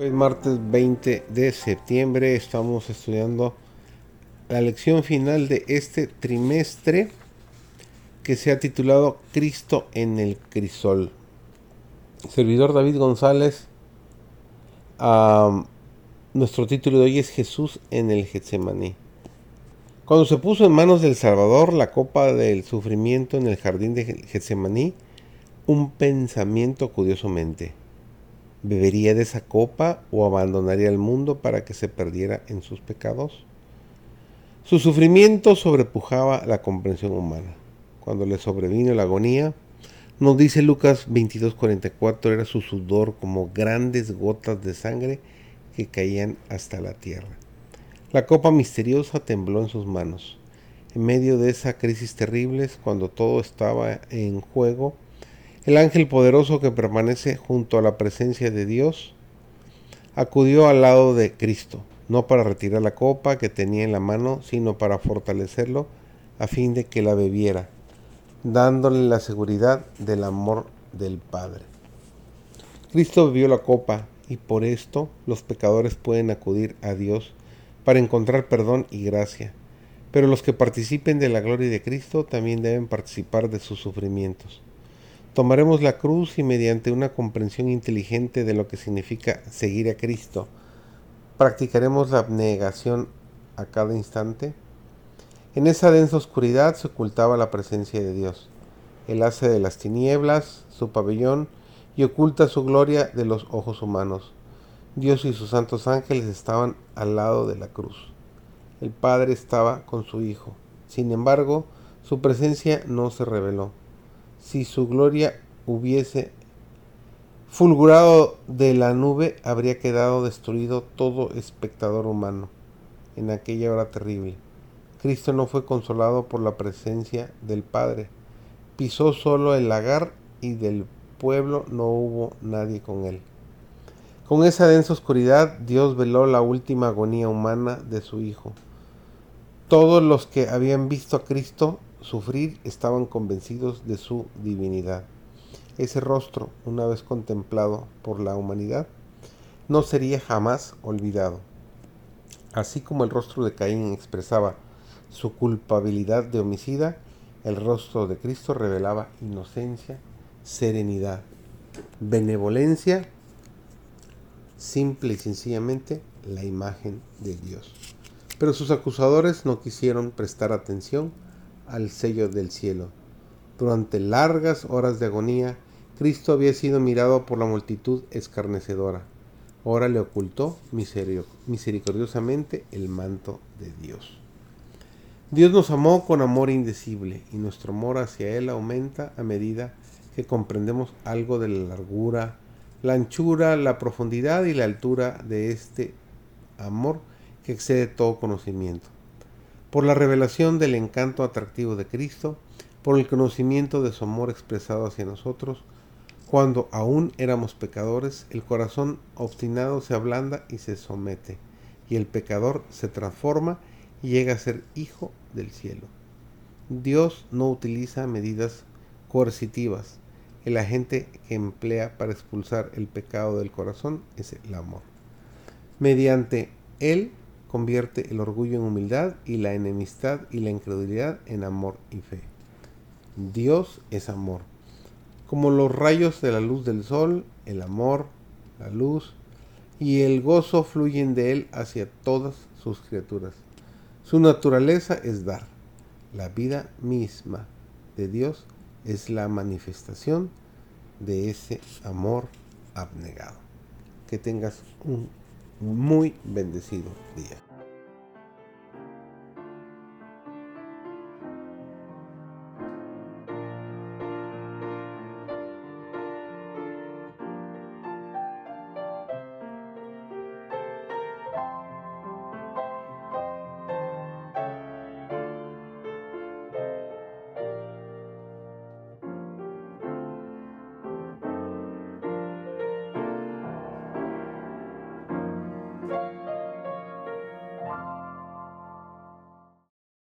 Hoy martes 20 de septiembre estamos estudiando la lección final de este trimestre que se ha titulado Cristo en el crisol. Servidor David González, nuestro título de hoy es Jesús en el Getsemaní. Cuando se puso en manos del Salvador la copa del sufrimiento en el jardín de Getsemaní, un pensamiento acudió su mente ¿Bebería de esa copa o abandonaría el mundo para que se perdiera en sus pecados? Su sufrimiento sobrepujaba la comprensión humana. Cuando le sobrevino la agonía, nos dice Lucas 22:44, era su sudor como grandes gotas de sangre que caían hasta la tierra. La copa misteriosa tembló en sus manos. En medio de esa crisis terrible, cuando todo estaba en juego, el ángel poderoso que permanece junto a la presencia de Dios acudió al lado de Cristo, no para retirar la copa que tenía en la mano, sino para fortalecerlo a fin de que la bebiera, dándole la seguridad del amor del Padre. Cristo bebió la copa y por esto los pecadores pueden acudir a Dios para encontrar perdón y gracia. Pero los que participen de la gloria de Cristo también deben participar de sus sufrimientos. Tomaremos la cruz y mediante una comprensión inteligente de lo que significa seguir a Cristo, practicaremos la abnegación a cada instante. En esa densa oscuridad se ocultaba la presencia de Dios. Él hace de las tinieblas su pabellón y oculta su gloria de los ojos humanos. Dios y sus santos ángeles estaban al lado de la cruz. El Padre estaba con su Hijo. Sin embargo, su presencia no se reveló si su gloria hubiese fulgurado de la nube, habría quedado destruido todo espectador humano en aquella hora terrible. Cristo no fue consolado por la presencia del Padre. Pisó solo el lagar y del pueblo no hubo nadie con él. Con esa densa oscuridad, Dios veló la última agonía humana de su Hijo. Todos los que habían visto a Cristo sufrir estaban convencidos de su divinidad. Ese rostro, una vez contemplado por la humanidad, no sería jamás olvidado. Así como el rostro de Caín expresaba su culpabilidad de homicida, el rostro de Cristo revelaba inocencia, serenidad, benevolencia, simple y sencillamente la imagen de Dios. Pero sus acusadores no quisieron prestar atención al sello del cielo. Durante largas horas de agonía, Cristo había sido mirado por la multitud escarnecedora. Ahora le ocultó misericordiosamente el manto de Dios. Dios nos amó con amor indecible y nuestro amor hacia Él aumenta a medida que comprendemos algo de la largura, la anchura, la profundidad y la altura de este amor que excede todo conocimiento por la revelación del encanto atractivo de Cristo, por el conocimiento de su amor expresado hacia nosotros, cuando aún éramos pecadores, el corazón obstinado se ablanda y se somete, y el pecador se transforma y llega a ser hijo del cielo. Dios no utiliza medidas coercitivas. El agente que emplea para expulsar el pecado del corazón es el amor. Mediante él convierte el orgullo en humildad y la enemistad y la incredulidad en amor y fe. Dios es amor. Como los rayos de la luz del sol, el amor, la luz y el gozo fluyen de Él hacia todas sus criaturas. Su naturaleza es dar. La vida misma de Dios es la manifestación de ese amor abnegado. Que tengas un muy bendecido día.